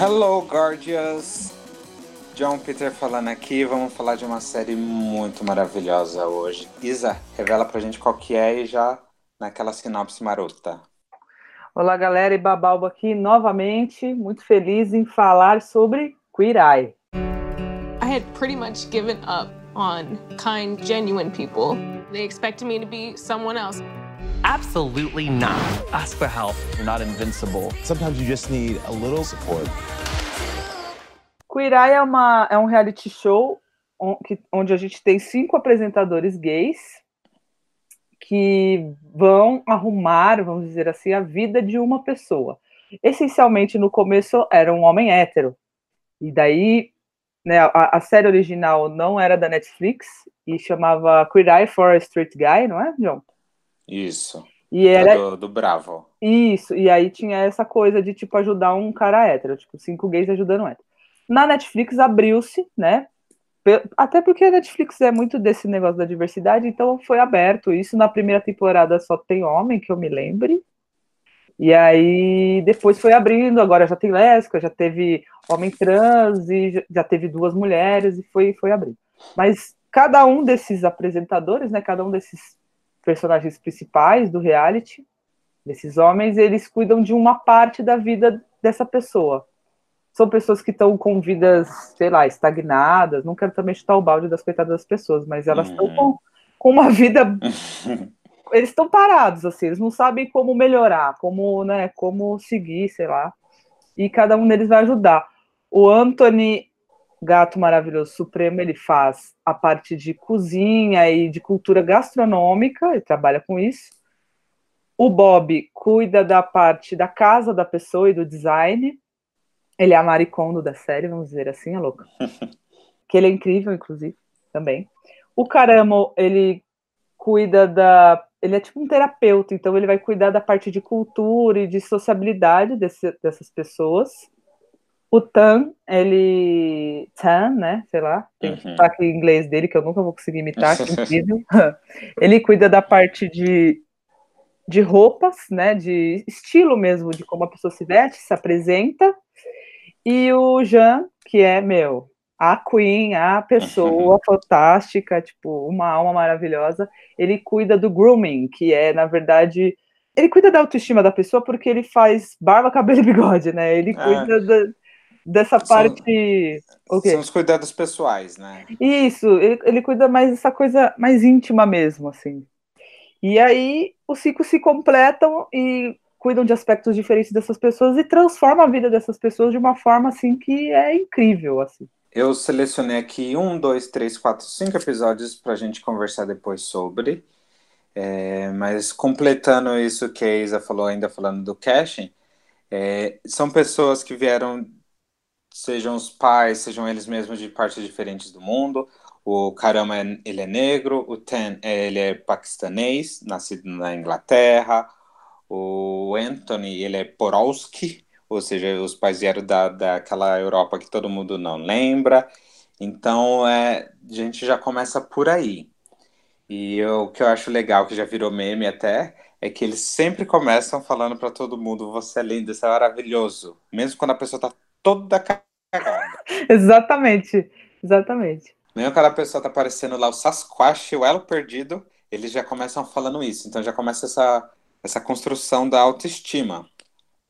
Hello, gorgeous! John Peter falando aqui, vamos falar de uma série muito maravilhosa hoje. Isa, revela pra gente qual que é e já naquela sinopse marota. Olá, galera, e Babalba aqui novamente, muito feliz em falar sobre Queer Eye. I had pretty much given up on kind, genuine people. They expected me to be someone else. Absolutely not. Ask for help. You're not invincible. Sometimes you just need a little support. Queer Eye é, uma, é um reality show onde a gente tem cinco apresentadores gays que vão arrumar, vamos dizer assim, a vida de uma pessoa. Essencialmente, no começo, era um homem hétero. E daí, né, a, a série original não era da Netflix e chamava Queer Eye for a Street Guy, não é, John? Isso. E era do, do Bravo. Isso, e aí tinha essa coisa de tipo ajudar um cara hétero, tipo, cinco gays ajudando um hétero. Na Netflix abriu-se, né? Até porque a Netflix é muito desse negócio da diversidade, então foi aberto. Isso na primeira temporada só tem homem, que eu me lembre. E aí depois foi abrindo, agora já tem lésbica, já teve homem trans e já teve duas mulheres e foi, foi abrindo. Mas cada um desses apresentadores, né, cada um desses personagens principais do reality, desses homens, eles cuidam de uma parte da vida dessa pessoa. São pessoas que estão com vidas, sei lá, estagnadas. Não quero também chutar o balde das coitadas das pessoas, mas elas estão uhum. com, com uma vida. eles estão parados, assim, eles não sabem como melhorar, como, né, como seguir, sei lá. E cada um deles vai ajudar. O Anthony Gato Maravilhoso Supremo, ele faz a parte de cozinha e de cultura gastronômica, ele trabalha com isso. O Bob cuida da parte da casa da pessoa e do design. Ele é a maricondo da série, vamos dizer assim, a louca. que ele é incrível, inclusive, também. O Caramo, ele cuida da. Ele é tipo um terapeuta, então ele vai cuidar da parte de cultura e de sociabilidade desse, dessas pessoas. O Tan, ele. Tan, né? Sei lá, tem uhum. sotaque em inglês dele que eu nunca vou conseguir imitar, que incrível. ele cuida da parte de, de roupas, né? De estilo mesmo, de como a pessoa se veste, se apresenta. E o Jean, que é, meu, a Queen, a pessoa uhum. fantástica, tipo, uma alma maravilhosa, ele cuida do grooming, que é, na verdade, ele cuida da autoestima da pessoa porque ele faz barba, cabelo e bigode, né? Ele é. cuida da, dessa parte. São, são os cuidados pessoais, né? Isso, ele, ele cuida mais dessa coisa mais íntima mesmo, assim. E aí os ciclos se completam e cuidam de aspectos diferentes dessas pessoas e transformam a vida dessas pessoas de uma forma assim que é incrível, assim. Eu selecionei aqui um, dois, três, quatro, cinco episódios para a gente conversar depois sobre. É, mas completando isso que a Isa falou, ainda falando do caching, é, são pessoas que vieram sejam os pais, sejam eles mesmos de partes diferentes do mundo. O Karama, ele é negro, o Ten, ele é paquistanês, nascido na Inglaterra. O Anthony, ele é Porowski, ou seja, os pais vieram da, daquela Europa que todo mundo não lembra. Então, é, a gente já começa por aí. E o que eu acho legal, que já virou meme até, é que eles sempre começam falando para todo mundo: você é lindo, você é maravilhoso. Mesmo quando a pessoa tá toda cagada. exatamente, exatamente. Mesmo quando a pessoa tá parecendo lá o Sasquatch, o elo perdido, eles já começam falando isso. Então já começa essa, essa construção da autoestima.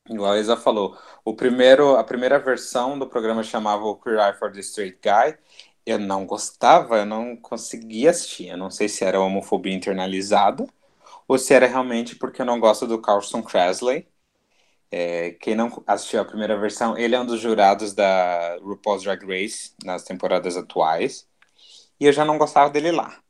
Igual a Isa falou, o primeiro, a primeira versão do programa chamava o Queer Eye for the Straight Guy. Eu não gostava, eu não conseguia assistir. Eu não sei se era homofobia internalizada ou se era realmente porque eu não gosto do Carlson Cresley. É, quem não assistiu a primeira versão, ele é um dos jurados da RuPaul's Drag Race nas temporadas atuais. E eu já não gostava dele lá,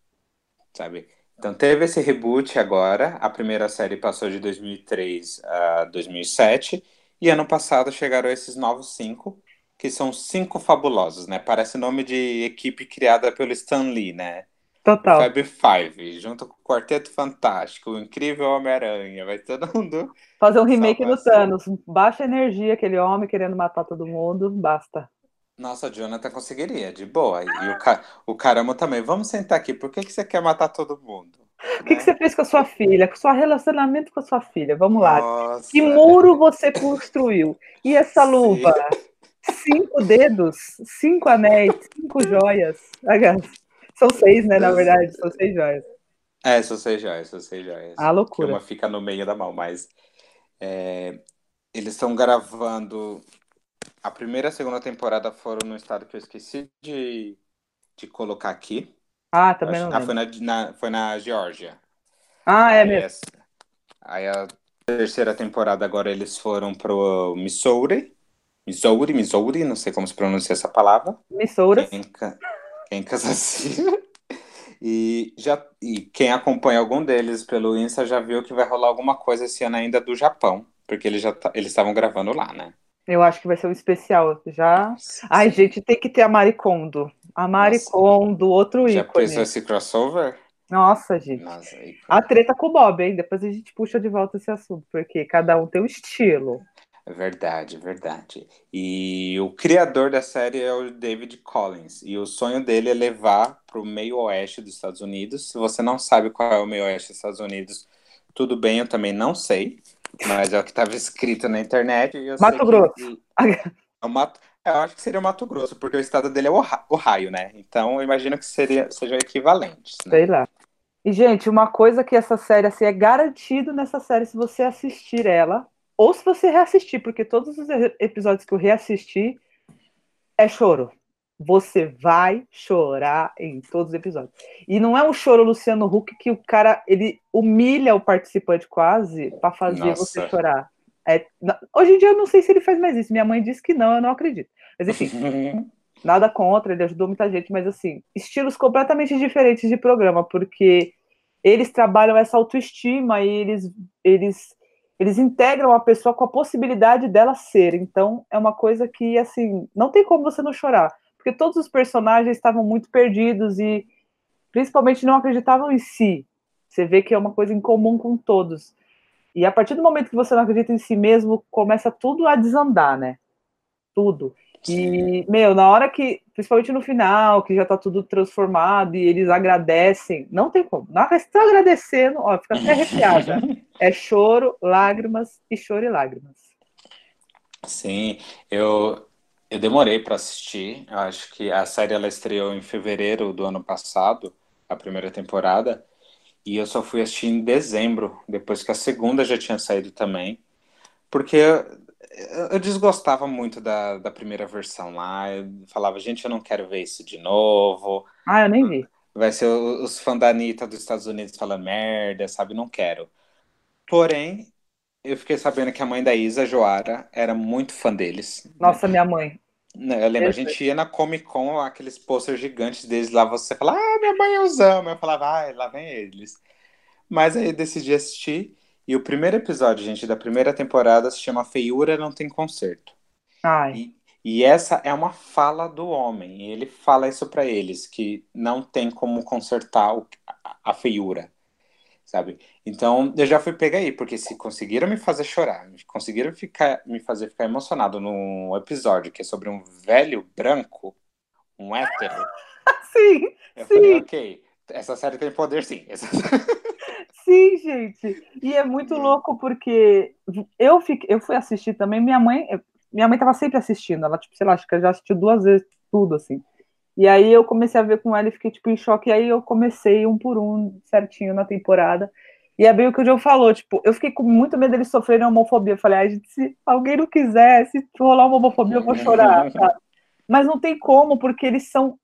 sabe? Então teve esse reboot agora. A primeira série passou de 2003 a 2007. E ano passado chegaram esses novos cinco, que são cinco fabulosos, né? Parece nome de equipe criada pelo Stan Lee, né? Total. Fab Five, junto com o Quarteto Fantástico, o Incrível Homem-Aranha, vai todo mundo. Fazer um remake do Thanos. Baixa energia, aquele homem querendo matar todo mundo, basta. Nossa, Jonathan conseguiria, de boa. E o, ca... o Caramo também. Vamos sentar aqui. Por que, que você quer matar todo mundo? O que, né? que você fez com a sua filha? Com o seu relacionamento com a sua filha? Vamos lá. Nossa. Que muro você construiu? E essa luva? cinco dedos, cinco anéis, cinco joias. São seis, né? Na verdade, são seis joias. É, são seis joias, são seis joias. Ah, loucura. Que uma fica no meio da mão, mas é, eles estão gravando. A primeira e a segunda temporada foram no estado que eu esqueci de, de colocar aqui. Ah, também não ah, foi na, na- foi na Geórgia. Ah, é Aí mesmo. essa- Aí a terceira temporada agora eles foram pro Missouri. Missouri, Missouri, não sei como se pronuncia essa palavra. Missouras. Quem, ca- quem Kansas E, já, e quem acompanha algum deles pelo Insta já viu que vai rolar alguma coisa esse ano ainda do Japão. Porque eles já eles estavam gravando lá, né? Eu acho que vai ser um especial. Já. Ai, gente, tem que ter a Maricondo. A Maricondo, outro já ícone. pensou esse crossover? Nossa, gente. Nossa. A treta com o Bob, hein? Depois a gente puxa de volta esse assunto, porque cada um tem um estilo. É Verdade, verdade. E o criador da série é o David Collins. E o sonho dele é levar para o meio oeste dos Estados Unidos. Se você não sabe qual é o meio oeste dos Estados Unidos, tudo bem, eu também não sei. Mas é o que estava escrito na internet. E eu Mato que- Grosso. É o Mato... Eu acho que seria o Mato Grosso, porque o estado dele é Ohio, Ohio, né? Então eu imagino que seria, sejam equivalentes. Né? Sei lá. E, gente, uma coisa que essa série, assim, é garantido nessa série se você assistir ela, ou se você reassistir, porque todos os episódios que eu reassisti é choro. Você vai chorar em todos os episódios. E não é um choro Luciano Huck que o cara, ele humilha o participante quase pra fazer Nossa. você chorar. É, hoje em dia eu não sei se ele faz mais isso. Minha mãe disse que não, eu não acredito. Mas enfim, Nada contra, ele ajudou muita gente, mas assim, estilos completamente diferentes de programa, porque eles trabalham essa autoestima e eles, eles, eles integram a pessoa com a possibilidade dela ser. Então, é uma coisa que, assim, não tem como você não chorar, porque todos os personagens estavam muito perdidos e principalmente não acreditavam em si. Você vê que é uma coisa em comum com todos. E a partir do momento que você não acredita em si mesmo, começa tudo a desandar, né? Tudo. E, meu, na hora que, principalmente no final, que já tá tudo transformado e eles agradecem, não tem como. Na hora que estão agradecendo, ó, fica até arrepiada. É choro, lágrimas e choro e lágrimas. Sim, eu, eu demorei para assistir. Eu acho que a série ela estreou em fevereiro do ano passado, a primeira temporada, e eu só fui assistir em dezembro, depois que a segunda já tinha saído também, porque eu, eu desgostava muito da, da primeira versão lá. Eu falava, gente, eu não quero ver isso de novo. Ah, eu nem vi. Vai ser os fãs da Anitta dos Estados Unidos falando merda, sabe? Não quero. Porém, eu fiquei sabendo que a mãe da Isa, Joara, era muito fã deles. Nossa, minha mãe. Né, Eu lembro, a gente ia na Comic Con, aqueles posters gigantes deles lá, você falava, ah, minha mãe eu os amo. Eu falava, ah, lá vem eles. Mas aí eu decidi assistir, e o primeiro episódio, gente, da primeira temporada se chama Feiura Não Tem Conserto. Ai, E, e essa é uma fala do homem, e ele fala isso pra eles, que não tem como consertar a feiura, sabe? Então, eu já fui pegar aí, porque se conseguiram me fazer chorar, conseguiram ficar, me fazer ficar emocionado num episódio que é sobre um velho branco, um hétero, sim, eu falei, Sim. ok, essa série tem poder sim. Essa- sim, gente. E é muito louco porque eu, fiquei, eu fui assistir também, minha mãe, minha mãe tava sempre assistindo, ela, tipo, sei lá, acho que já assistiu duas vezes tudo, assim. E aí eu comecei a ver com ela e fiquei, tipo, em choque, e aí eu comecei um por um, certinho na temporada. E é bem o que o Joe falou, tipo, eu fiquei com muito medo deles sofrerem homofobia. Eu falei, ai, gente, se alguém não quiser, se rolar uma homofobia, eu vou chorar, sabe? Mas não tem como, porque eles são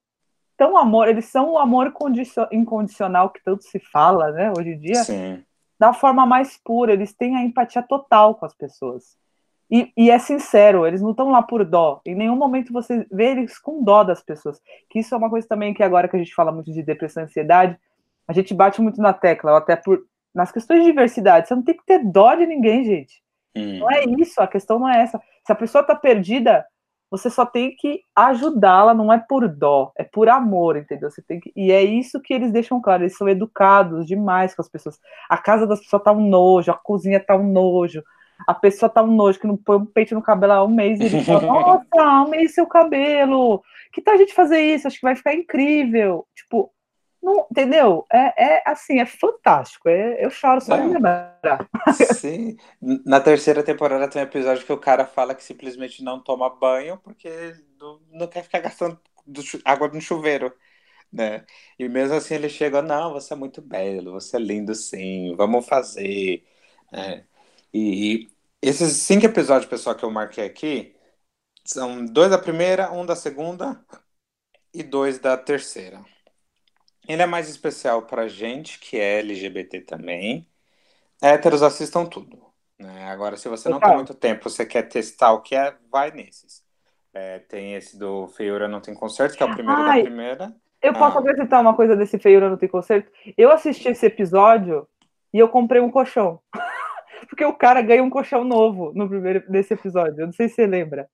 tão amor, eles são o amor condicio- incondicional que tanto se fala, né, hoje em dia Sim. da forma mais pura, eles têm a empatia total com as pessoas. E, e é sincero, eles não estão lá por dó. Em nenhum momento você vê eles com dó das pessoas. Que isso é uma coisa também que agora que a gente fala muito de depressão e ansiedade, a gente bate muito na tecla, até por nas questões de diversidade. Você não tem que ter dó de ninguém, gente. Hum. Não é isso, a questão não é essa. Se a pessoa está perdida, você só tem que ajudá-la, não é por dó, é por amor, entendeu? Você tem que... E é isso que eles deixam claro, eles são educados demais com as pessoas. A casa das pessoas tá um nojo, a cozinha tá um nojo, a pessoa tá um nojo que não põe um peito no cabelo há um mês e ele fala, nossa, amei seu cabelo, que tal a gente fazer isso? Acho que vai ficar incrível. Tipo, Não, entendeu? É, é assim, é fantástico. É, eu choro só de lembrar. Sim. Na terceira temporada tem um episódio que o cara fala que simplesmente não toma banho porque não, não quer ficar gastando do, água no chuveiro. Né? E mesmo assim ele chega, não, você é muito belo, você é lindo sim, vamos fazer. É. E, esses cinco episódios, pessoal, que eu marquei aqui, são dois da primeira, um da segunda e dois da terceira. Ele é mais especial para gente que é LGBT também. Héteros assistam tudo. Né? Agora, se você não tem muito tempo, você quer testar o que é, vai nesses. É, tem esse do Feiura Não Tem Concerto, que é o primeiro Ai, da primeira. Eu ah. posso acrescentar uma coisa desse Feiura Não Tem Concerto? Eu assisti esse episódio e eu comprei um colchão. Porque o cara ganha um colchão novo no primeiro desse episódio. Eu não sei se você lembra.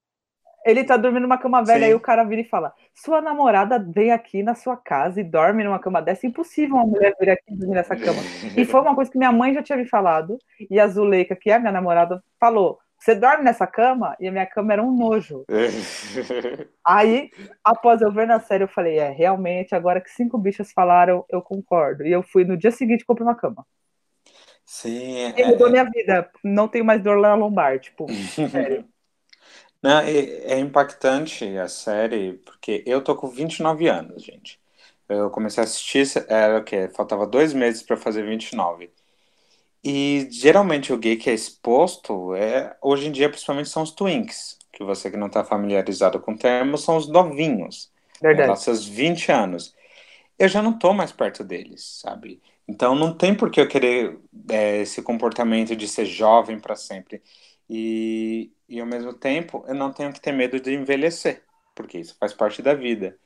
Ele tá dormindo numa cama velha, Sim. aí o cara vira e fala: Sua namorada vem aqui na sua casa e dorme numa cama dessa. É impossível uma mulher vir aqui dormir nessa cama. e foi uma coisa que minha mãe já tinha me falado, e a Zuleika, que é a minha namorada, falou: Você dorme nessa cama? E a minha cama era um nojo. aí, após eu ver na série, eu falei: É, realmente, agora que cinco bichas falaram, eu concordo. E eu fui no dia seguinte comprei uma cama. Sim. E mudou é... minha vida. Não tenho mais dor na lombar, tipo, sério. Não, é, é impactante a série, porque eu tô com 29 anos, gente. Eu comecei a assistir, era o quê? Faltava dois meses para fazer 29. E geralmente o gay que é exposto, é, hoje em dia, principalmente, são os twinks. Que você que não está familiarizado com o termo, são os novinhos. Verdade. Né, seus 20 anos. Eu já não tô mais perto deles, sabe? Então não tem por que eu querer é, esse comportamento de ser jovem para sempre. E, e ao mesmo tempo eu não tenho que ter medo de envelhecer, porque isso faz parte da vida.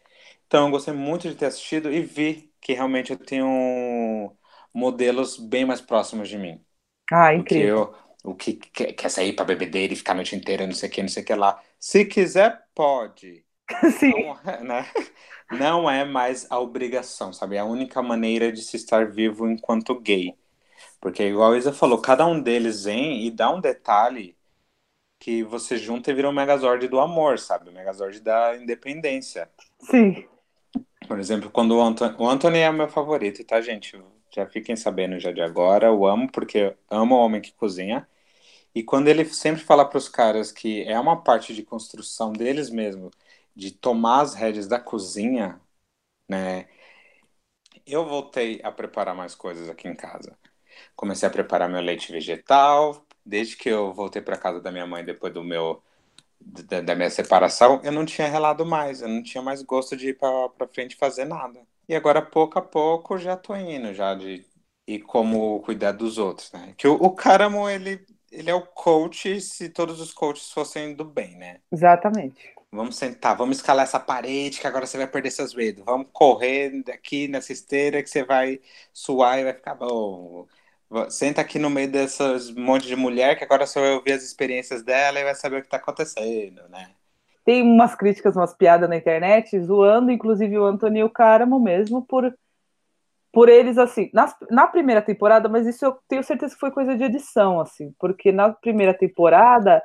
Então eu gostei muito de ter assistido e vi que realmente eu tenho modelos bem mais próximos de mim. Ah, incrível. Eu, o que quer sair para bebedeira e ficar a noite inteira, não sei o que, não sei o que lá. Se quiser, pode. Sim. É, né? Não é mais a obrigação, sabe? É a única maneira de se estar vivo enquanto gay. Porque, igual a Isa falou, cada um deles vem e dá um detalhe que você junta e vira o Megazord do amor, sabe? O Megazord da independência. Sim. Por exemplo, quando o Anthony, o Anthony é meu favorito, tá, gente? Já fiquem sabendo já de agora. Eu amo, porque amo o homem que cozinha. E quando ele sempre fala para os caras que é uma parte de construção deles mesmo, de tomar as rédeas da cozinha, né? Eu voltei a preparar mais coisas aqui em casa. Comecei a preparar meu leite vegetal, desde que eu voltei para casa da minha mãe depois do meu da, da, minha separação, eu não tinha relado mais, eu não tinha mais gosto de ir para frente fazer nada. E agora, pouco a pouco, já tô indo, já de e como cuidar dos outros, né? Que o, o Caramo, ele, ele é o coach se todos os coaches fossem do bem, né? Exatamente. Vamos sentar, vamos escalar essa parede que agora você vai perder seus medos. Vamos correr aqui nessa esteira que você vai suar e vai ficar bom. Senta aqui no meio dessas monte de mulher que agora você vai ouvir as experiências dela e vai saber o que está acontecendo, né? Tem umas críticas, umas piadas na internet, zoando, inclusive o Anthony e o Caramo mesmo, por, por eles, assim, na, na primeira temporada, mas isso eu tenho certeza que foi coisa de edição, assim, porque na primeira temporada,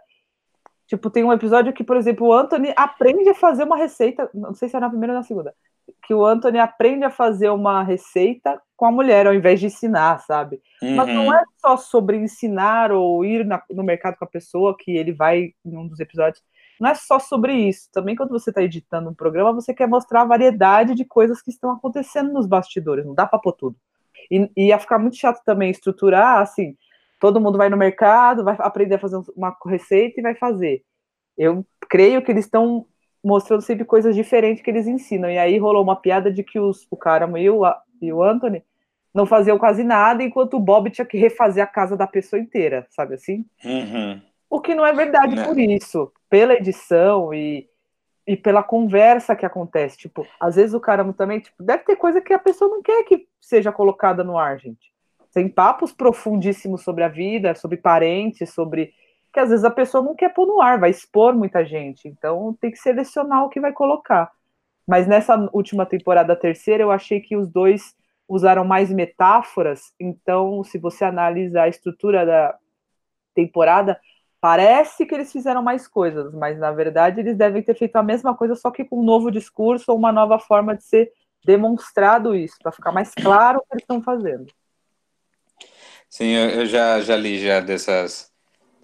tipo, tem um episódio que, por exemplo, o Anthony aprende a fazer uma receita, não sei se é na primeira ou na segunda, que o Anthony aprende a fazer uma receita com a mulher, ao invés de ensinar, sabe? Uhum. Mas não é só sobre ensinar ou ir na, no mercado com a pessoa, que ele vai em um dos episódios. Não é só sobre isso. Também quando você está editando um programa, você quer mostrar a variedade de coisas que estão acontecendo nos bastidores. Não dá para pôr tudo. E, e ia ficar muito chato também estruturar assim. Todo mundo vai no mercado, vai aprender a fazer uma receita e vai fazer. Eu creio que eles estão mostrando sempre coisas diferentes que eles ensinam. E aí rolou uma piada de que os, o cara e o, e o Anthony não faziam quase nada, enquanto o Bob tinha que refazer a casa da pessoa inteira, sabe assim? Uhum. O que não é verdade não. Né. por isso, pela edição e, e pela conversa que acontece. Tipo, às vezes o cara também, tipo, deve ter coisa que a pessoa não quer que seja colocada no ar, gente. Tem papos profundíssimos sobre a vida, sobre parentes, sobre que às vezes a pessoa não quer pôr no ar, vai expor muita gente. Então tem que selecionar o que vai colocar. Mas nessa última temporada, terceira, eu achei que os dois usaram mais metáforas. Então, se você analisa a estrutura da temporada, parece que eles fizeram mais coisas, mas na verdade eles devem ter feito a mesma coisa, só que com um novo discurso ou uma nova forma de ser demonstrado isso, para ficar mais claro o que eles estão fazendo. Sim, eu, eu já, já li já dessas,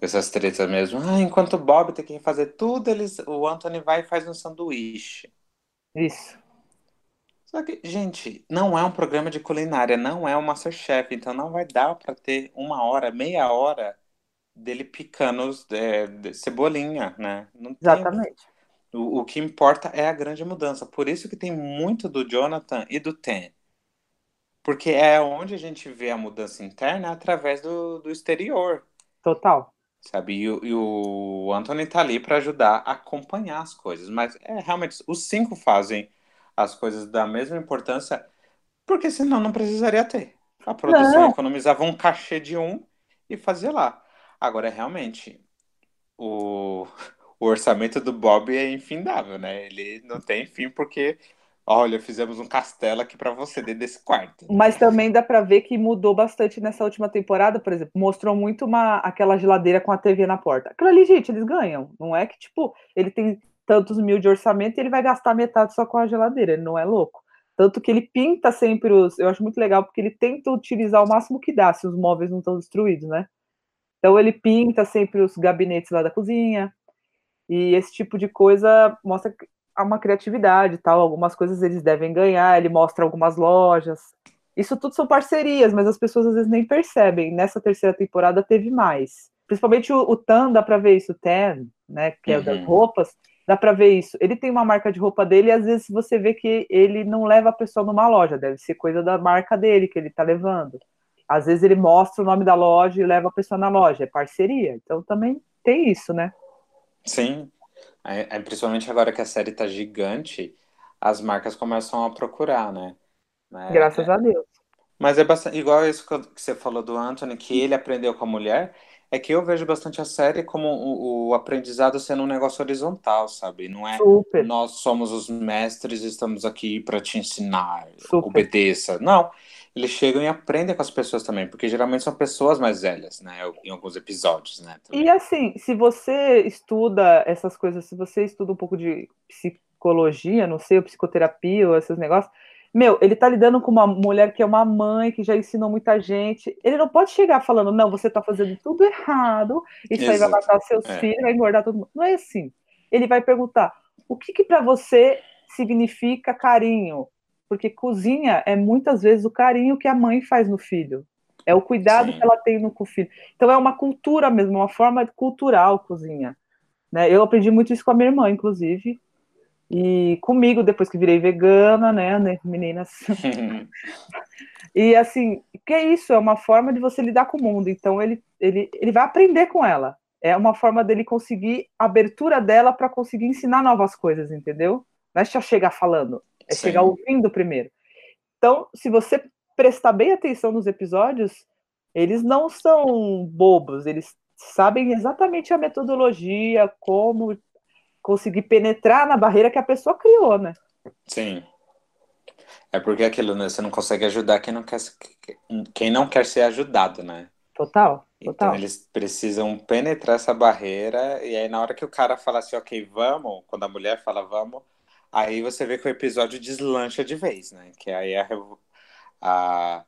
dessas tretas mesmo. Ah, enquanto o Bob tem que fazer tudo, eles, o Anthony vai e faz um sanduíche. Isso. Só que, gente, não é um programa de culinária, não é o Masterchef, então não vai dar para ter uma hora, meia hora dele picando é, de cebolinha, né? Não tem- Exatamente. O, o que importa é a grande mudança. Por isso que tem muito do Jonathan e do Ten. Porque é onde a gente vê a mudança interna através do, do exterior, Total. sabe? E, o- e o Anthony tá ali para ajudar a acompanhar as coisas. Mas é realmente, os cinco fazem as coisas da mesma importância, porque senão não precisaria ter. A produção Não. economizava um cachê de um e fazia lá. Agora, realmente, o, o orçamento do Bob é infindável, né? Ele não tem fim porque, olha, fizemos um castelo aqui para você dentro desse quarto. Mas também dá pra ver que mudou bastante nessa última temporada, por exemplo. Mostrou muito uma, aquela geladeira com a TV na porta. Aquilo ali, gente, eles ganham. Não é que, tipo, ele tem tantos mil de orçamento e ele vai gastar metade só com a geladeira. Ele não é louco. Tanto que ele pinta sempre os. Eu acho muito legal, porque ele tenta utilizar o máximo que dá, se os móveis não estão destruídos, né? Então ele pinta sempre os gabinetes lá da cozinha. E esse tipo de coisa mostra há uma criatividade e tal. Algumas coisas eles devem ganhar, ele mostra algumas lojas. Isso tudo são parcerias, mas as pessoas às vezes nem percebem. Nessa terceira temporada teve mais. Principalmente o, o Tan, dá pra ver isso, o Tan, né? Que é o das Uhum. roupas, dá pra ver isso. Ele tem uma marca de roupa dele e às vezes você vê que ele não leva a pessoa numa loja, deve ser coisa da marca dele que ele tá levando. Às vezes ele mostra o nome da loja e leva a pessoa na loja, é parceria. Então também tem isso, né? Sim. Aí, principalmente agora que a série tá gigante, as marcas começam a procurar, né? É, Graças a Deus. Mas é bastante igual isso que eu- que você falou do Anthony, que ele aprendeu com a mulher, é que eu vejo bastante a série como o, o aprendizado sendo um negócio horizontal, sabe? Não é Super. nós somos os mestres, estamos aqui para te ensinar, Super. obedeça. Não, eles chegam e aprendem com as pessoas também, porque geralmente são pessoas mais velhas, né? Em alguns episódios, né? também. E assim, se você estuda essas coisas, se você estuda um pouco de psicologia, não sei, ou psicoterapia, ou esses negócios, meu, ele tá lidando com uma mulher que é uma mãe, que já ensinou muita gente. Ele não pode chegar falando, não, você tá fazendo tudo errado, isso aí vai Exato. matar seus É. filhos, vai engordar todo mundo. Não é assim. Ele vai perguntar, o que que para você significa carinho? Porque cozinha é muitas vezes o carinho que a mãe faz no filho. É o cuidado Sim. que ela tem no com o filho. Então é uma cultura mesmo, uma forma cultural cozinha. Né? Eu aprendi muito isso com a minha irmã, inclusive. E comigo, depois que virei vegana, né, né, meninas? E assim, que é isso? É uma forma de você lidar com o mundo. Então ele, ele, ele vai aprender com ela. É uma forma dele conseguir a abertura dela para conseguir ensinar novas coisas, entendeu? Não é só chegar falando, é Sim. chegar ouvindo primeiro. Então, se você prestar bem atenção nos episódios, eles não são bobos, eles sabem exatamente a metodologia, como conseguir penetrar na barreira que a pessoa criou, né? Sim. É porque aquilo, né? Você não consegue ajudar quem não quer, quem não quer ser ajudado, né? Total, Então total. eles precisam penetrar essa barreira, e aí na hora que o cara fala assim, ok, vamos, quando a mulher fala vamos, aí você vê que o episódio deslancha de vez, né? Que aí a, a,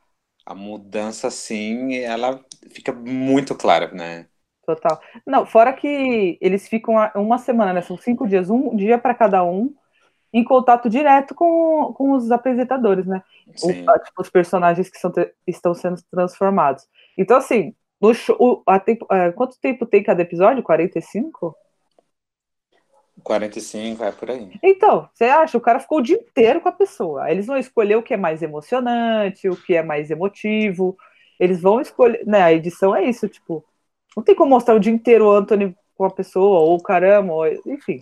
a mudança, assim, ela fica muito clara, né? Total. Não, fora que eles ficam uma semana, né? São cinco dias, um dia para cada um, em contato direto com, com os apresentadores, né? O- Sim. a- tipo, os personagens que são estão sendo transformados. Então, assim, no show, a tempo- é, quanto tempo tem cada episódio? 45? 45, é por aí. Então, você acha? O cara ficou o dia inteiro com a pessoa. Eles vão escolher o que é mais emocionante, o que é mais emotivo. Eles vão escolher. Né, a edição é isso, tipo. Não tem como mostrar o dia inteiro o Anthony com a pessoa, ou o caramba, ou, enfim.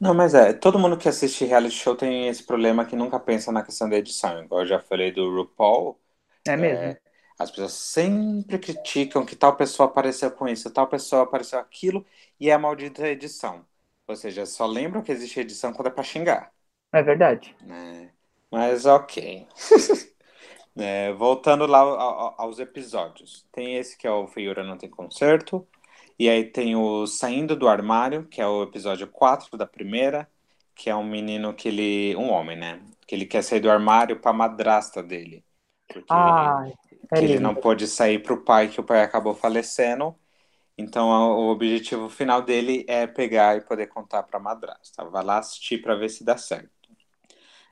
Não, mas é, todo mundo que assiste reality show tem esse problema que nunca pensa na questão da edição. Igual eu já falei do RuPaul, É mesmo. É, as pessoas sempre criticam que tal pessoa apareceu com isso, tal pessoa apareceu aquilo, e é a maldita edição. Ou seja, só lembram que existe edição quando é pra xingar, É verdade. né? Mas ok. É, voltando lá ao- ao- aos episódios. Tem esse que é o Feiura Não Tem Conserto, e aí tem o Saindo do Armário, que é o episódio 4 da primeira, que é um menino que ele. um homem, né? Que ele quer sair do armário para a madrasta dele. Porque Ah, é que ele não pôde sair para o pai, que o pai acabou falecendo. Então, o objetivo final dele é pegar e poder contar para a madrasta. Vai lá assistir para ver se dá certo.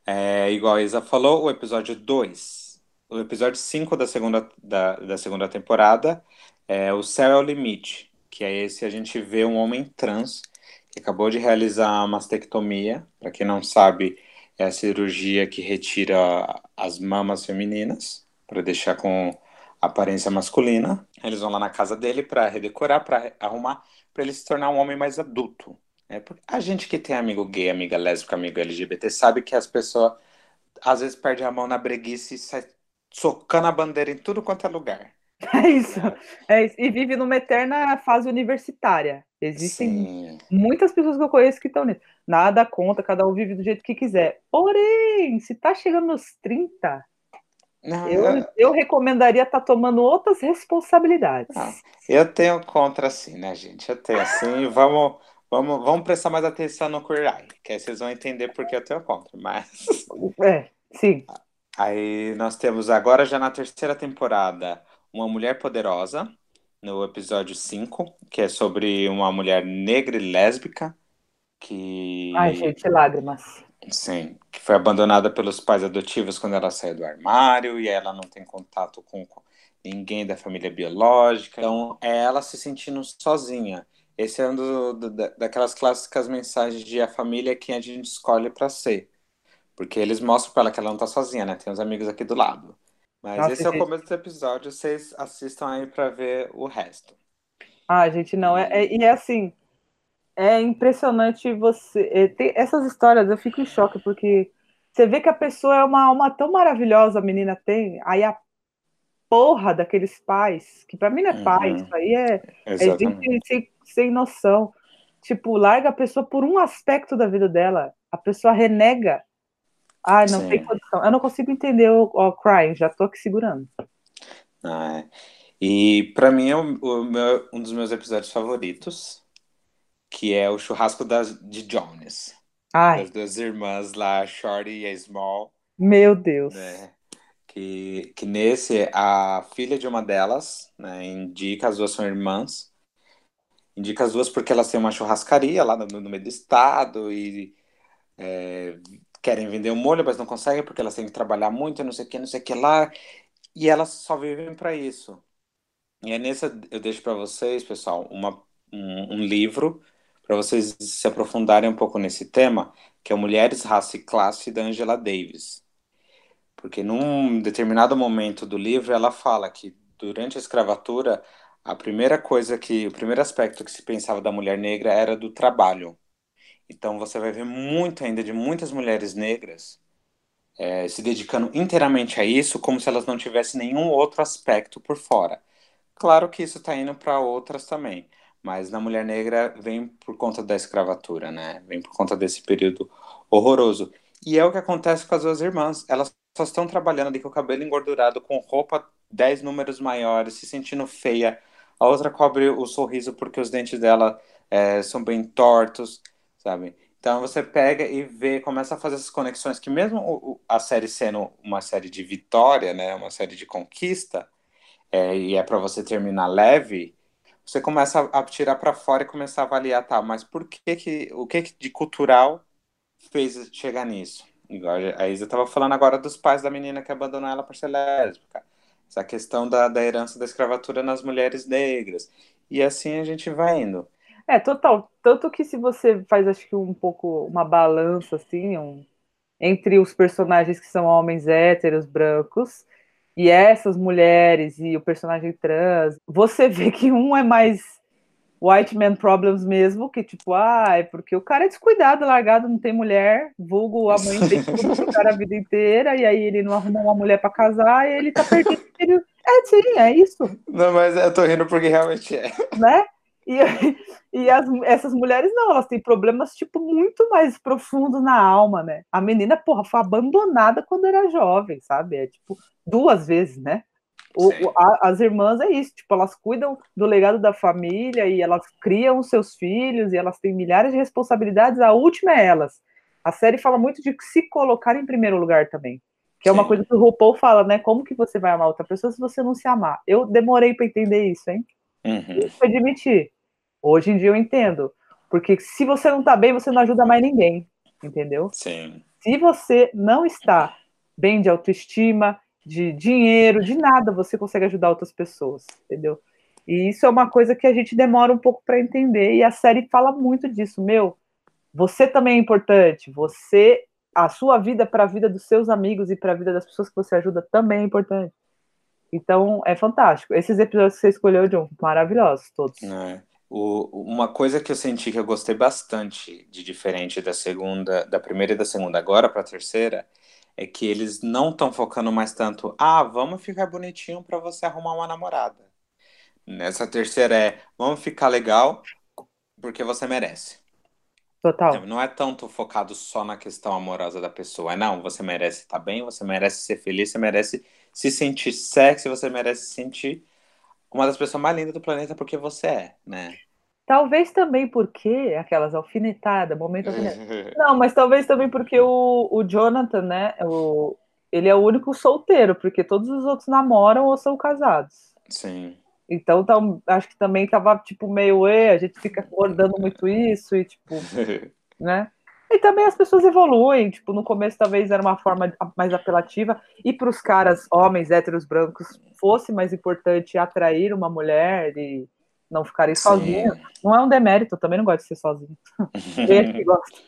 É, igual a Isa falou, o episódio 2. O episódio 5 da segunda, da, da segunda temporada é O Céu é o Limite, que é esse a gente vê um homem trans que acabou de realizar a mastectomia. Para quem não sabe, é a cirurgia que retira as mamas femininas para deixar com aparência masculina. Eles vão lá na casa dele para redecorar, para arrumar, para ele se tornar um homem mais adulto. né? Porque a gente que tem amigo gay, amiga lésbica, amigo LGBT, sabe que as pessoas às vezes perdem a mão na breguice e sai socando a bandeira em tudo quanto é lugar. É isso, é isso. E vive numa eterna fase universitária. Existem Sim. muitas pessoas que eu conheço que estão nisso. Nada conta, cada um vive do jeito que quiser. Porém, se tá chegando nos 30, Não, eu, eu, eu recomendaria estar tomando outras responsabilidades. Ah. eu tenho contra assim, né, gente? Eu tenho assim, vamos, vamos, vamos prestar mais atenção no Queer Eye, que aí vocês vão entender porque eu tenho contra. Mas É, sim. aí nós temos agora já na terceira temporada uma mulher poderosa, no episódio 5, que é sobre uma mulher negra e lésbica que Ai, gente, lágrimas. Sim, que foi abandonada pelos pais adotivos quando ela saiu do armário e ela não tem contato com ninguém da família biológica. Então, é ela se sentindo sozinha. Esse é um do, do- da- daquelas clássicas mensagens de a família é quem a gente escolhe para ser. Porque eles mostram para ela que ela não tá sozinha, né? Tem uns amigos aqui do lado. Mas Nossa, esse é o começo do episódio, vocês assistam aí para ver o resto. Ah, gente, não, é, é- e é assim, é impressionante você. é, tem- essas histórias eu fico em choque, porque você vê que a pessoa é uma alma tão maravilhosa, a menina tem, aí a porra daqueles pais, que pra mim não é pai, Uhum. isso aí é, é gente sem, sem noção. Tipo, larga a pessoa por um aspecto da vida dela, a pessoa renega. Ai, não Sim. tem condição. Eu não consigo entender o, o crying, já tô aqui segurando. Ah, é. E para mim é o, o meu- um dos meus episódios favoritos, que é o churrasco das, de Jones, Ai, das duas irmãs lá, a Shorty e a Small, meu Deus. né? Que, que nesse a filha de uma delas, né, indica, as duas são irmãs, indica as duas porque elas têm uma churrascaria lá no, no meio do estado e é, querem vender o molho, mas não conseguem porque elas têm que trabalhar muito, não sei o que, não sei o que lá, e elas só vivem para isso. E é nessa eu deixo para vocês, pessoal, uma, um, um livro para vocês se aprofundarem um pouco nesse tema, que é Mulheres, Raça e Classe, da Angela Davis. Porque num determinado momento do livro ela fala que durante a escravatura a primeira coisa que, o primeiro aspecto que se pensava da mulher negra era do trabalho. Então você vai ver muito ainda de muitas mulheres negras eh, se dedicando inteiramente a isso, como se elas não tivessem nenhum outro aspecto por fora. Claro que isso está indo para outras também, mas na mulher negra vem por conta da escravatura, né? Vem por conta desse período horroroso. E é o que acontece com as duas irmãs. Elas só estão trabalhando ali com o cabelo engordurado, com roupa 10 números maiores, se sentindo feia. A outra cobre o sorriso porque os dentes dela eh, são bem tortos, sabe? Então você pega e vê, começa a fazer essas conexões que mesmo a série sendo uma série de vitória, né, uma série de conquista, é, e é para você terminar leve, você começa a, tirar para fora e começar a avaliar, tá, mas por que que, o que que de cultural fez chegar nisso? Igual a Isa estava falando agora dos pais da menina que abandonou ela por ser lésbica. Essa questão da, da herança da escravatura nas mulheres negras. E assim a gente vai indo. É, total. Tanto que se você faz, acho que um pouco uma balança, assim, um- entre os personagens que são homens héteros, brancos, e essas mulheres e o personagem trans, você vê que um é mais white man problems mesmo, que tipo, ah, é porque o cara é descuidado, largado, não tem mulher, vulgo a mãe tem tudo pro cara a vida inteira, e aí ele não arruma uma mulher pra casar, e ele tá perdendo. Ele... É, sim, é isso Não, mas eu tô rindo porque realmente é. né? E, e as- essas mulheres não, elas têm problemas, tipo, muito mais profundos na alma, né? A menina, porra, foi abandonada quando era jovem, sabe? É tipo, duas vezes, né? O- a- as irmãs é isso, tipo, elas cuidam do legado da família e elas criam os seus filhos e elas têm milhares de responsabilidades, a última é elas. A série fala muito de se colocar em primeiro lugar também. Que é uma Sim. coisa que o RuPaul fala, né? Como que você vai amar outra pessoa se você não se amar? Eu demorei para entender isso, hein? Uhum. Isso foi admitir. Hoje em dia eu entendo. Porque se você não tá bem, você não ajuda mais ninguém. Entendeu? Sim. Se você não está bem de autoestima, de dinheiro, de nada, você consegue ajudar outras pessoas, entendeu? E isso é uma coisa que a gente demora um pouco para entender e a série fala muito disso, meu. Você também é importante, você a sua vida para a vida dos seus amigos e para a vida das pessoas que você ajuda também é importante. Então, é fantástico. Esses episódios que você escolheu, John, maravilhosos todos. É. O, uma coisa que eu senti que eu gostei bastante de diferente da segunda, da primeira e da segunda agora para a terceira, é que eles não estão focando mais tanto, ah, vamos ficar bonitinho para você arrumar uma namorada. Nessa terceira é, vamos ficar legal porque você merece. Total. Não é tanto focado só na questão amorosa da pessoa. É não, você merece estar bem, você merece ser feliz, você merece se sentir sexy, você merece se sentir uma das pessoas mais lindas do planeta porque você é, né? Talvez também porque aquelas alfinetadas, momento alfinetada. Não, mas talvez também porque o, o Jonathan, né? O, ele é o único solteiro, porque todos os outros namoram ou são casados. Sim. Então, tam, acho que também tava, tipo, meio, e, a gente fica acordando muito isso, e, tipo, né? E também as pessoas evoluem, tipo, no começo talvez era uma forma mais apelativa, e para os caras, homens héteros brancos, fosse mais importante atrair uma mulher e não ficarem sozinhos. Não é um demérito, eu também não gosto de ser sozinho. Ele que gosta.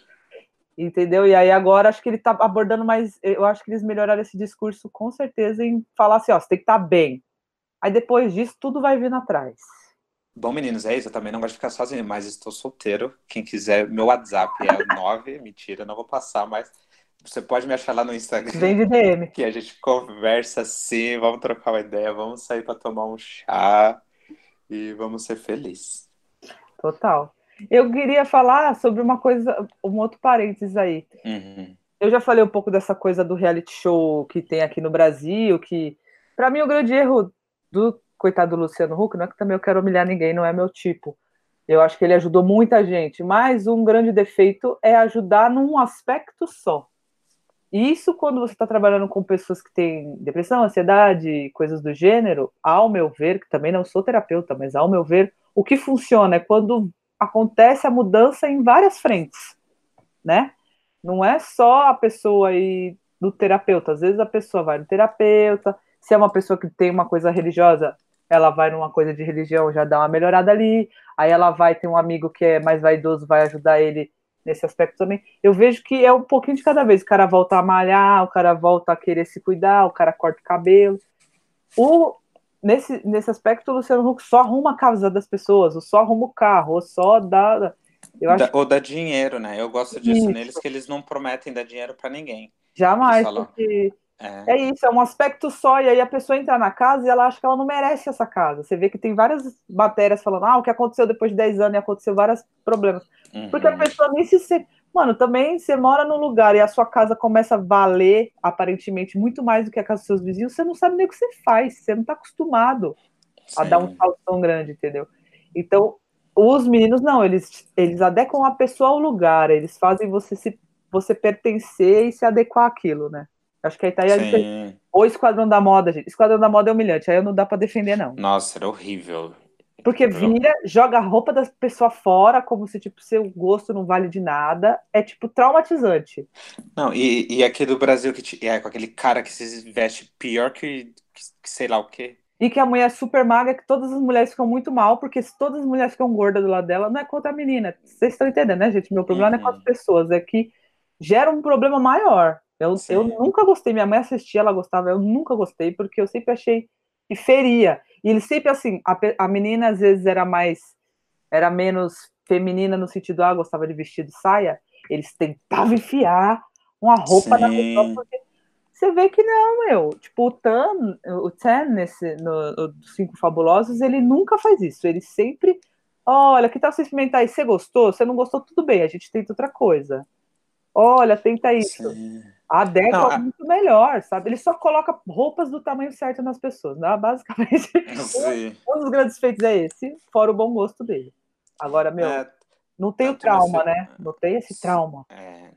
Entendeu? E aí agora acho que ele tá abordando mais. Eu acho que eles melhoraram esse discurso com certeza em falar assim, ó, você tem que estar tá bem. Aí depois disso, tudo vai vindo atrás. Bom, meninos, é isso. Eu também não gosto de ficar sozinho, mas estou solteiro. Quem quiser, meu WhatsApp é 9. Mentira, não vou passar, mas você pode me achar lá no Instagram. Vem de DM. Que a gente conversa assim, vamos trocar uma ideia, vamos sair para tomar um chá e vamos ser felizes. Total. Eu queria falar sobre uma coisa, um outro parênteses aí. Uhum. Eu já falei um pouco dessa coisa do reality show que tem aqui no Brasil, que para mim o grande erro do coitado do Luciano Huck, não é que também eu quero humilhar ninguém, não é meu tipo. Eu acho que ele ajudou muita gente, mas um grande defeito é ajudar num aspecto só. Isso, quando você está trabalhando com pessoas que têm depressão, ansiedade, coisas do gênero, ao meu ver, que também não sou terapeuta, mas ao meu ver, o que funciona é quando acontece a mudança em várias frentes, né? Não é só a pessoa aí do terapeuta. Às vezes a pessoa vai no terapeuta, se é uma pessoa que tem uma coisa religiosa, ela vai numa coisa de religião, já dá uma melhorada ali. Aí ela vai ter um amigo que é mais vaidoso, vai ajudar ele nesse aspecto também. Eu vejo que é um pouquinho de cada vez. O cara volta a malhar, o cara volta a querer se cuidar, o cara corta o cabelo. O, nesse, nesse aspecto, o Luciano Huck só arruma a casa das pessoas, ou só arruma o carro, ou só dá. Eu acho da, ou dá dinheiro, né? Eu gosto disso Isso. neles, que eles não prometem dar dinheiro para ninguém. Jamais, porque É. É isso, é um aspecto só, e aí a pessoa entra na casa e ela acha que ela não merece essa casa. Você vê que tem várias matérias falando, ah, o que aconteceu depois de 10 anos e aconteceu vários problemas. Uhum. Porque a pessoa nem se sente. Mano, também você mora num lugar e a sua casa começa a valer, aparentemente, muito mais do que a casa dos seus vizinhos, você não sabe nem o que você faz, você não tá acostumado a Sim. dar um salto tão grande, entendeu? Então, os meninos, não, eles, eles adequam a pessoa ao lugar, eles fazem você se você pertencer e se adequar àquilo, né? Acho que aí tá aí a. Sim. Ou Esquadrão da Moda, gente. Esquadrão da Moda é humilhante, aí não dá pra defender, não. Nossa, era horrível. Porque vira, joga a roupa da pessoa fora, como se, tipo, seu gosto não vale de nada. É, tipo, traumatizante. Não, e, e aqui do Brasil, que te- é com aquele cara que se veste pior que, que, que sei lá o quê. E que a mulher é super magra, que todas as mulheres ficam muito mal, porque se todas as mulheres ficam gordas do lado dela, não é contra a menina. Vocês estão entendendo, né, gente? Meu problema não é com Uhum. as pessoas, é que gera um problema maior. Eu, Sim. eu nunca gostei, minha mãe assistia, ela gostava, eu nunca gostei, porque eu sempre achei que feria. E ele sempre assim, a, a menina às vezes era mais, era menos feminina no sentido, ah, gostava de vestido e saia, eles tentavam enfiar uma roupa na Sim. pessoa, porque você vê que não, meu. Tipo, o Tan, o Tan nesse, no, no dos Cinco Fabulosos, ele nunca faz isso. Ele sempre, olha, que tal você experimentar isso? Você gostou? Você não gostou? Tudo bem, a gente tenta outra coisa. Olha, tenta isso. Sim. Adequa Não, a- muito melhor, sabe? Ele só coloca roupas do tamanho certo nas pessoas, né? Basicamente, Sim. um dos grandes feitos é esse, fora o bom gosto dele. Agora, meu, É, não tem o trauma, né? Não tem esse trauma. é.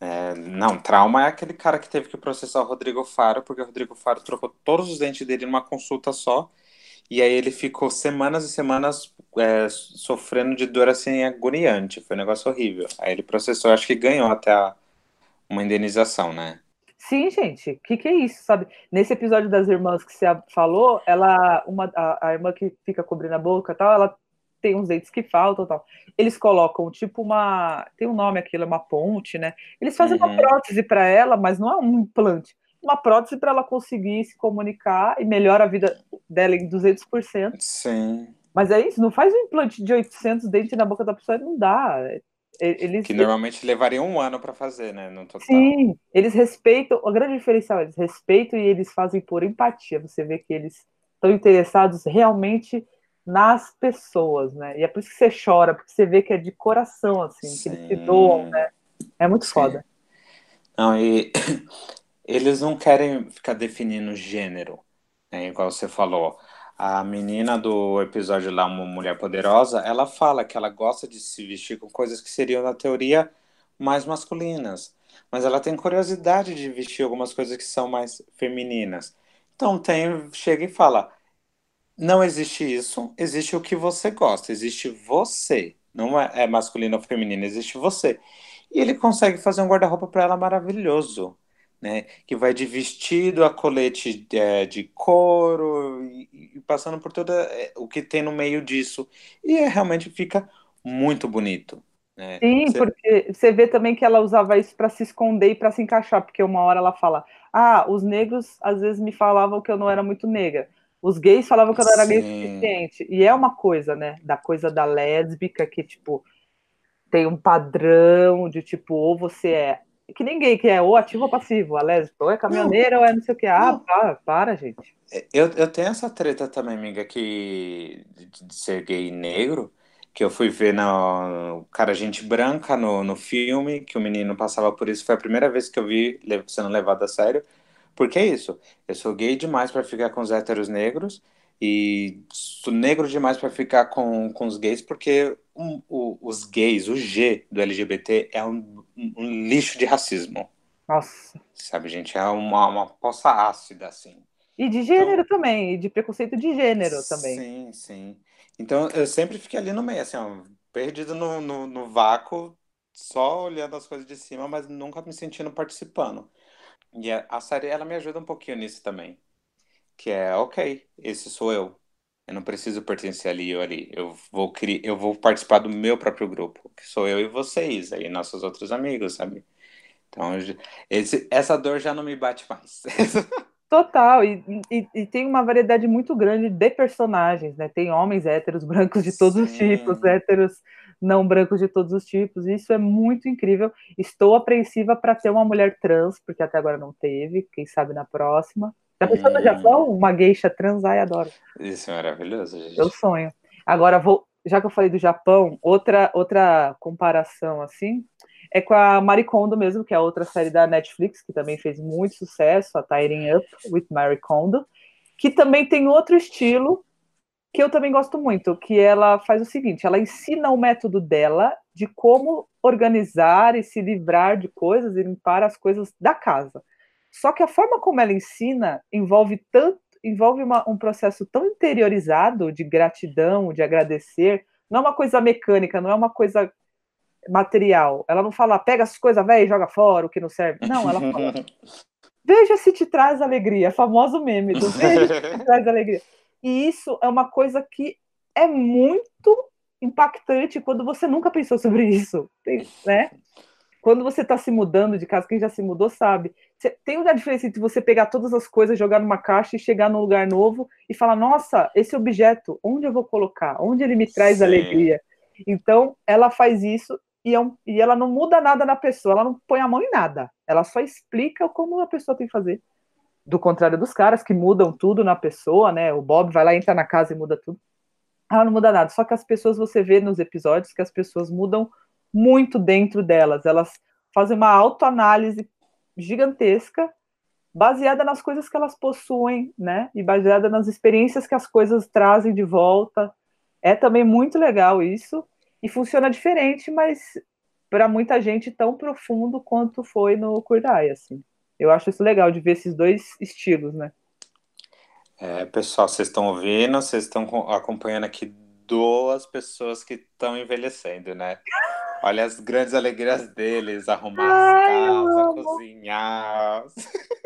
É, não, trauma é aquele cara que teve que processar o Rodrigo Faro, porque o Rodrigo Faro trocou todos os dentes dele numa consulta só, e aí ele ficou semanas e semanas é, sofrendo de dor assim agoniante, foi um negócio horrível. Aí ele processou, acho que ganhou até a, uma indenização, né? Sim, gente, o que, que é isso, sabe? Nesse episódio das irmãs que você falou, ela, uma, a, a irmã que fica cobrindo a boca e tal, ela tem uns dentes que faltam tal. Eles colocam tipo uma. Tem um nome aquilo, é uma ponte, né? Eles fazem uhum. uma prótese para ela, mas não é um implante. Uma prótese para ela conseguir se comunicar e melhora a vida dela em 200%. Sim. Mas é isso, não faz um implante de 800 dentes na boca da pessoa, não dá. Eles, que normalmente levaria um ano para fazer, né? No total. Sim, eles respeitam. O grande diferencial, eles respeitam e eles fazem por empatia. Você vê que eles estão interessados realmente nas pessoas, né? E é por isso que você chora, porque você vê que é de coração, assim, Sim. que eles se doam, né? É muito Sim. foda. Não, e eles não querem ficar definindo gênero, né? Igual você falou. A menina do episódio lá, Uma Mulher Poderosa, ela fala que ela gosta de se vestir com coisas que seriam, na teoria, mais masculinas. Mas ela tem curiosidade de vestir algumas coisas que são mais femininas. Então tem, chega e fala, não existe isso, existe o que você gosta, existe você. Não é, é masculino ou feminino, existe você. E ele consegue fazer um guarda-roupa para ela maravilhoso, né? Que vai de vestido a colete de, é, de couro e, e, passando por todo é, o que tem no meio disso. E é, realmente fica muito bonito. Né? Sim, você... porque você vê também que ela usava isso para se esconder e para se encaixar, porque uma hora ela fala: Ah, os negros às vezes me falavam que eu não era muito negra. Os gays falavam que eu não era gay suficiente. E é uma coisa, né? Da coisa da lésbica, que, tipo, tem um padrão de, tipo, ou você é. Que ninguém que é ou ativo ou passivo, a lésbica, ou é caminhoneira, não. ou é não sei o que. Ah, para, para, gente. É, eu, eu tenho essa treta também, amiga, que de, de ser gay e negro, que eu fui ver no cara gente branca no, no filme, que o menino passava por isso. Foi a primeira vez que eu vi sendo levado a sério. Porque é isso. Eu sou gay demais para ficar com os héteros negros e sou negro demais para ficar com, com os gays, porque um, o, os gays, o G do LGBT, é um, um, lixo de racismo. Nossa. Sabe, gente? É uma, uma poça ácida, assim. E de gênero então, também, e de preconceito de gênero também. Sim, sim. Então eu sempre fiquei ali no meio, assim, ó, perdido no, no, no vácuo, só olhando as coisas de cima, mas nunca me sentindo participando. E a, a série, ela me ajuda um pouquinho nisso também. Que é, ok, esse sou eu. Eu não preciso pertencer ali ou ali. Eu vou, criar, eu vou participar do meu próprio grupo, que sou eu e vocês, aí nossos outros amigos, sabe? Então, esse, essa dor já não me bate mais. Total, e, e, e, tem uma variedade muito grande de personagens, né? Tem homens héteros, brancos de todos Sim. os tipos, héteros não brancos de todos os tipos. Isso é muito incrível. Estou apreensiva para ter uma mulher trans, porque até agora não teve, quem sabe na próxima. Já pensou no Japão? Uma geisha trans? Ai, adoro. Isso é maravilhoso, gente. Eu sonho. Agora, vou, já que eu falei do Japão, outra, outra comparação assim é com a Maricondo mesmo, que é outra série da Netflix, que também fez muito sucesso, a Tiring Up with Mary Kondo, que também tem outro estilo, que eu também gosto muito, que ela faz o seguinte, ela ensina o método dela de como organizar e se livrar de coisas e limpar as coisas da casa. Só que a forma como ela ensina envolve tanto, envolve uma, um processo tão interiorizado de gratidão, de agradecer, não é uma coisa mecânica, não é uma coisa material. Ela não fala, pega as coisas velhas e joga fora, o que não serve. Não, ela fala, veja se te traz alegria, famoso meme do veja se te traz alegria. E isso é uma coisa que é muito impactante quando você nunca pensou sobre isso, né? Quando você está se mudando de casa, quem já se mudou sabe. Tem uma diferença entre você pegar todas as coisas, jogar numa caixa e chegar num lugar novo e falar: nossa, esse objeto, onde eu vou colocar? Onde ele me traz Sim. alegria? Então, ela faz isso e, é um, e ela não muda nada na pessoa, ela não põe a mão em nada. Ela só explica como a pessoa tem que fazer do contrário dos caras que mudam tudo na pessoa, né? O Bob vai lá, entra na casa e muda tudo. Ela não muda nada. Só que as pessoas, você vê nos episódios que as pessoas mudam muito dentro delas. Elas fazem uma autoanálise gigantesca, baseada nas coisas que elas possuem, né? E baseada nas experiências que as coisas trazem de volta. É também muito legal isso. E funciona diferente, mas para muita gente tão profundo quanto foi no Eye, assim. Eu acho isso legal de ver esses dois estilos, né? É, pessoal, vocês estão ouvindo, vocês estão acompanhando aqui duas pessoas que estão envelhecendo, né? Olha as grandes alegrias deles, arrumar Ai, as casas, cozinhar.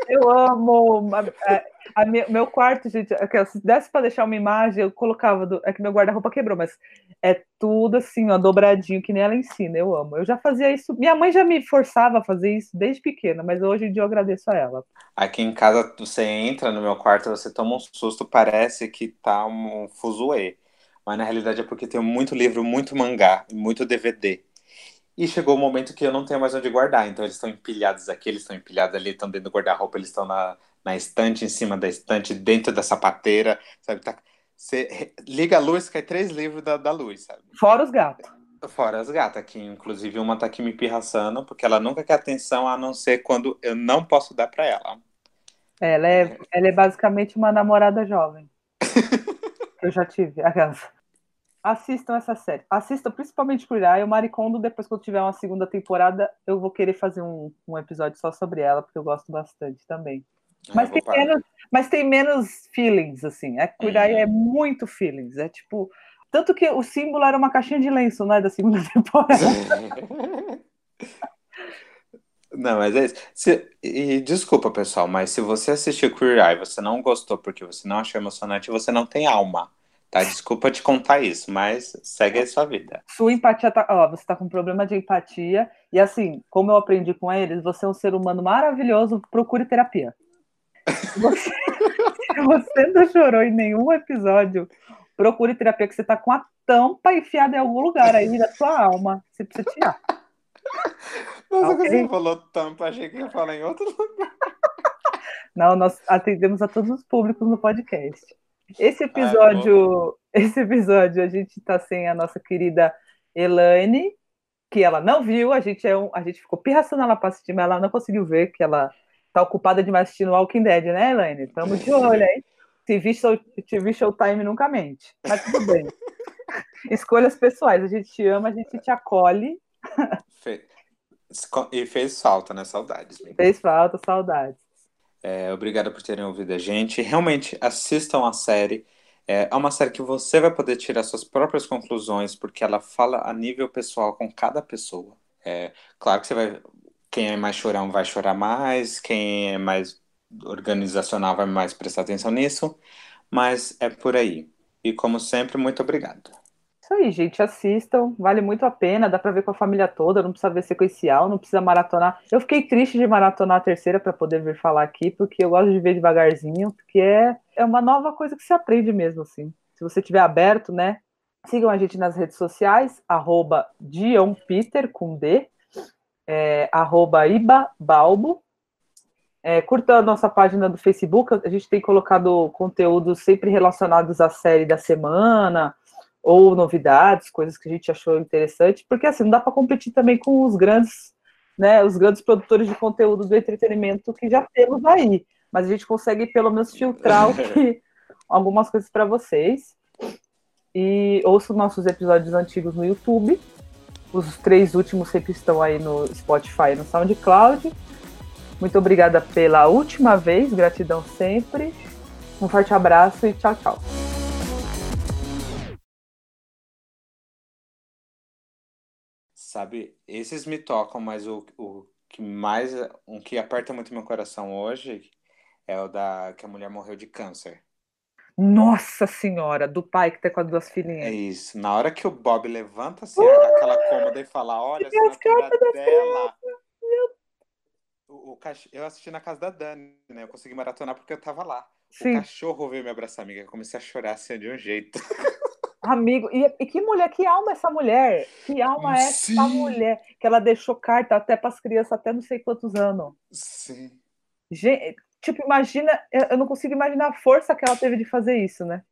Eu amo. A, a, a meu quarto, gente, é se desse para deixar uma imagem, eu colocava. Do, é que meu guarda-roupa quebrou, mas é tudo assim, ó, dobradinho, que nem ela ensina. Eu amo. Eu já fazia isso. Minha mãe já me forçava a fazer isso desde pequena, mas hoje em dia eu agradeço a ela. Aqui em casa, você entra no meu quarto, você toma um susto, parece que tá um fuzuê. Mas na realidade é porque tem muito livro, muito mangá, muito DVD. E chegou o momento que eu não tenho mais onde guardar. Então eles estão empilhados aqui, eles estão empilhados ali, estão dentro do guarda-roupa, eles estão na, na estante, em cima da estante, dentro da sapateira, sabe? Tá, você liga a luz, cai três livros da, da luz, sabe? Fora os gatos. Fora as gatas, que inclusive uma tá aqui me pirraçando, porque ela nunca quer atenção a não ser quando eu não posso dar para ela. Ela é, ela é basicamente uma namorada jovem. eu já tive, a casa assistam essa série. Assistam principalmente por Eye. O Maricondo, depois que eu tiver uma segunda temporada, eu vou querer fazer um, um episódio só sobre ela, porque eu gosto bastante também. É, mas, tem menos, mas tem menos feelings, assim. É que uhum. é muito feelings. É tipo. Tanto que o símbolo era uma caixinha de lenço, né? Da segunda temporada. Não, mas é isso. Se, e desculpa, pessoal, mas se você assistiu Queer Eye e você não gostou porque você não achou emocionante, você não tem alma. Tá, desculpa te contar isso, mas segue a sua vida. Sua empatia tá. Ó, você tá com problema de empatia. E assim, como eu aprendi com eles, você é um ser humano maravilhoso, procure terapia. Você, se você não chorou em nenhum episódio, procure terapia, que você tá com a tampa enfiada em algum lugar aí da sua alma. Você precisa tirar. Nossa, okay? você falou tampa, achei que ia falar em outro lugar. Não, nós atendemos a todos os públicos no podcast. Esse episódio, Ai, esse episódio a gente tá sem a nossa querida Elaine, que ela não viu, a gente é um, a gente ficou pirraçando ela para assistir, mas ela não conseguiu ver que ela tá ocupada demais assistindo Walking Dead, né, Elaine? Estamos de olho, hein? Se vi, show, vi Showtime, nunca mente. Mas tudo bem. Escolhas pessoais, a gente te ama, a gente te acolhe. E fez falta, né? Saudades. Fez falta, saudades. É, obrigado por terem ouvido a gente. Realmente assistam a série. É, é uma série que você vai poder tirar suas próprias conclusões, porque ela fala a nível pessoal com cada pessoa. É, claro que você vai. Quem é mais chorão vai chorar mais, quem é mais organizacional vai mais prestar atenção nisso, mas é por aí. E como sempre, muito obrigado. Isso aí, gente, assistam, vale muito a pena, dá pra ver com a família toda, não precisa ver sequencial, não precisa maratonar. Eu fiquei triste de maratonar a terceira para poder vir falar aqui, porque eu gosto de ver devagarzinho, porque é, é uma nova coisa que se aprende mesmo, assim. Se você tiver aberto, né? Sigam a gente nas redes sociais, arroba Peter, com D, é, arroba Iba Balbo. É, curta a nossa página do Facebook, a gente tem colocado conteúdos sempre relacionados à série da semana, ou novidades, coisas que a gente achou interessante, porque assim, não dá para competir também com os grandes, né, os grandes produtores de conteúdo do entretenimento que já temos aí, mas a gente consegue pelo menos filtrar que, algumas coisas para vocês. E ouçam nossos episódios antigos no YouTube. Os três últimos sempre estão aí no Spotify e no SoundCloud. Muito obrigada pela última vez, gratidão sempre. Um forte abraço e tchau, tchau. Sabe, esses me tocam, mas o, o que mais, um que aperta muito meu coração hoje é o da que a mulher morreu de câncer. Nossa senhora, do pai que tá com as duas filhinhas. É isso. Na hora que o Bob levanta assim, uh, aquela cômoda e fala, olha, a assinatura dela. O, o Eu assisti na casa da Dani, né? Eu consegui maratonar porque eu tava lá. Sim. O cachorro veio me abraçar, amiga. Eu comecei a chorar assim de um jeito. Amigo, e, e, que mulher, que alma essa mulher? Que alma é essa mulher? Que ela deixou carta até para as crianças, até não sei quantos anos. Sim. Gente, tipo, imagina, eu não consigo imaginar a força que ela teve de fazer isso, né?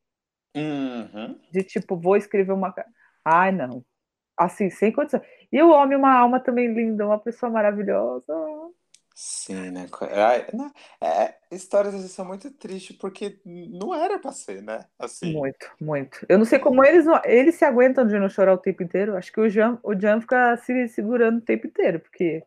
Uhum. De tipo, vou escrever uma. Ai, não. Assim, sem condição. E o homem, uma alma também linda, uma pessoa maravilhosa. Sim, né? Co- ai, não, É, histórias assim são muito tristes porque não era pra ser, né? Assim, Muito, muito. Eu não sei como eles não- eles se aguentam de não chorar o tempo inteiro. Acho que o Jan, o Jan fica se segurando o tempo inteiro, porque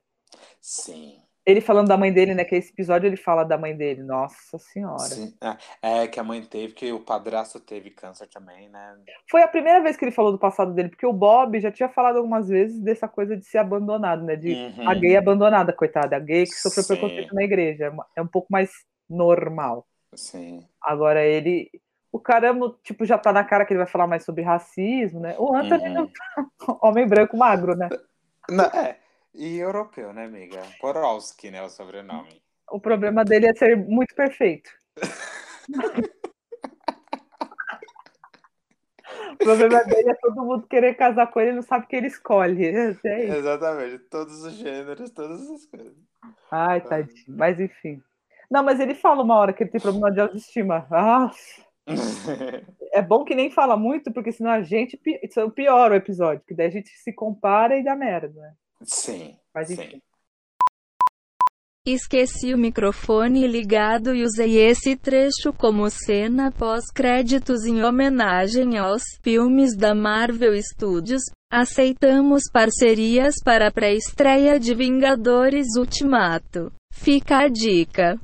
sim. Ele falando da mãe dele, né? Que esse episódio ele fala da mãe dele. Nossa senhora. Sim. Ah, É que a mãe teve, que o padrasto teve câncer também, né? Foi a primeira vez que ele falou do passado dele, porque o Bob já tinha falado algumas vezes dessa coisa de ser abandonado, né? De Uhum. a gay abandonada, coitada, a gay que sofreu Sim. preconceito na igreja. É É um pouco mais normal. Sim. Agora ele. O caramba, tipo, já tá na cara que ele vai falar mais sobre racismo, né? O Anthony Uhum. não tá. Homem branco magro, né? Não, é. E europeu, né, amiga? Porowski, né? O sobrenome. O problema dele é ser muito perfeito. o problema dele é todo mundo querer casar com ele e não sabe o que ele escolhe. É isso. Exatamente. Todos os gêneros, todas as coisas. Ai, tadinho. Mas enfim. Não, mas ele fala uma hora que ele tem problema de autoestima. Ah, é bom que nem fala muito, porque senão a gente isso piora o episódio, que daí a gente se compara e dá merda. né? Sim. Mas sim. enfim. Esqueci o microfone ligado e usei esse trecho como cena pós-créditos em homenagem aos filmes da Marvel Studios. Aceitamos parcerias para a pré-estreia de Vingadores Ultimato. Fica a dica.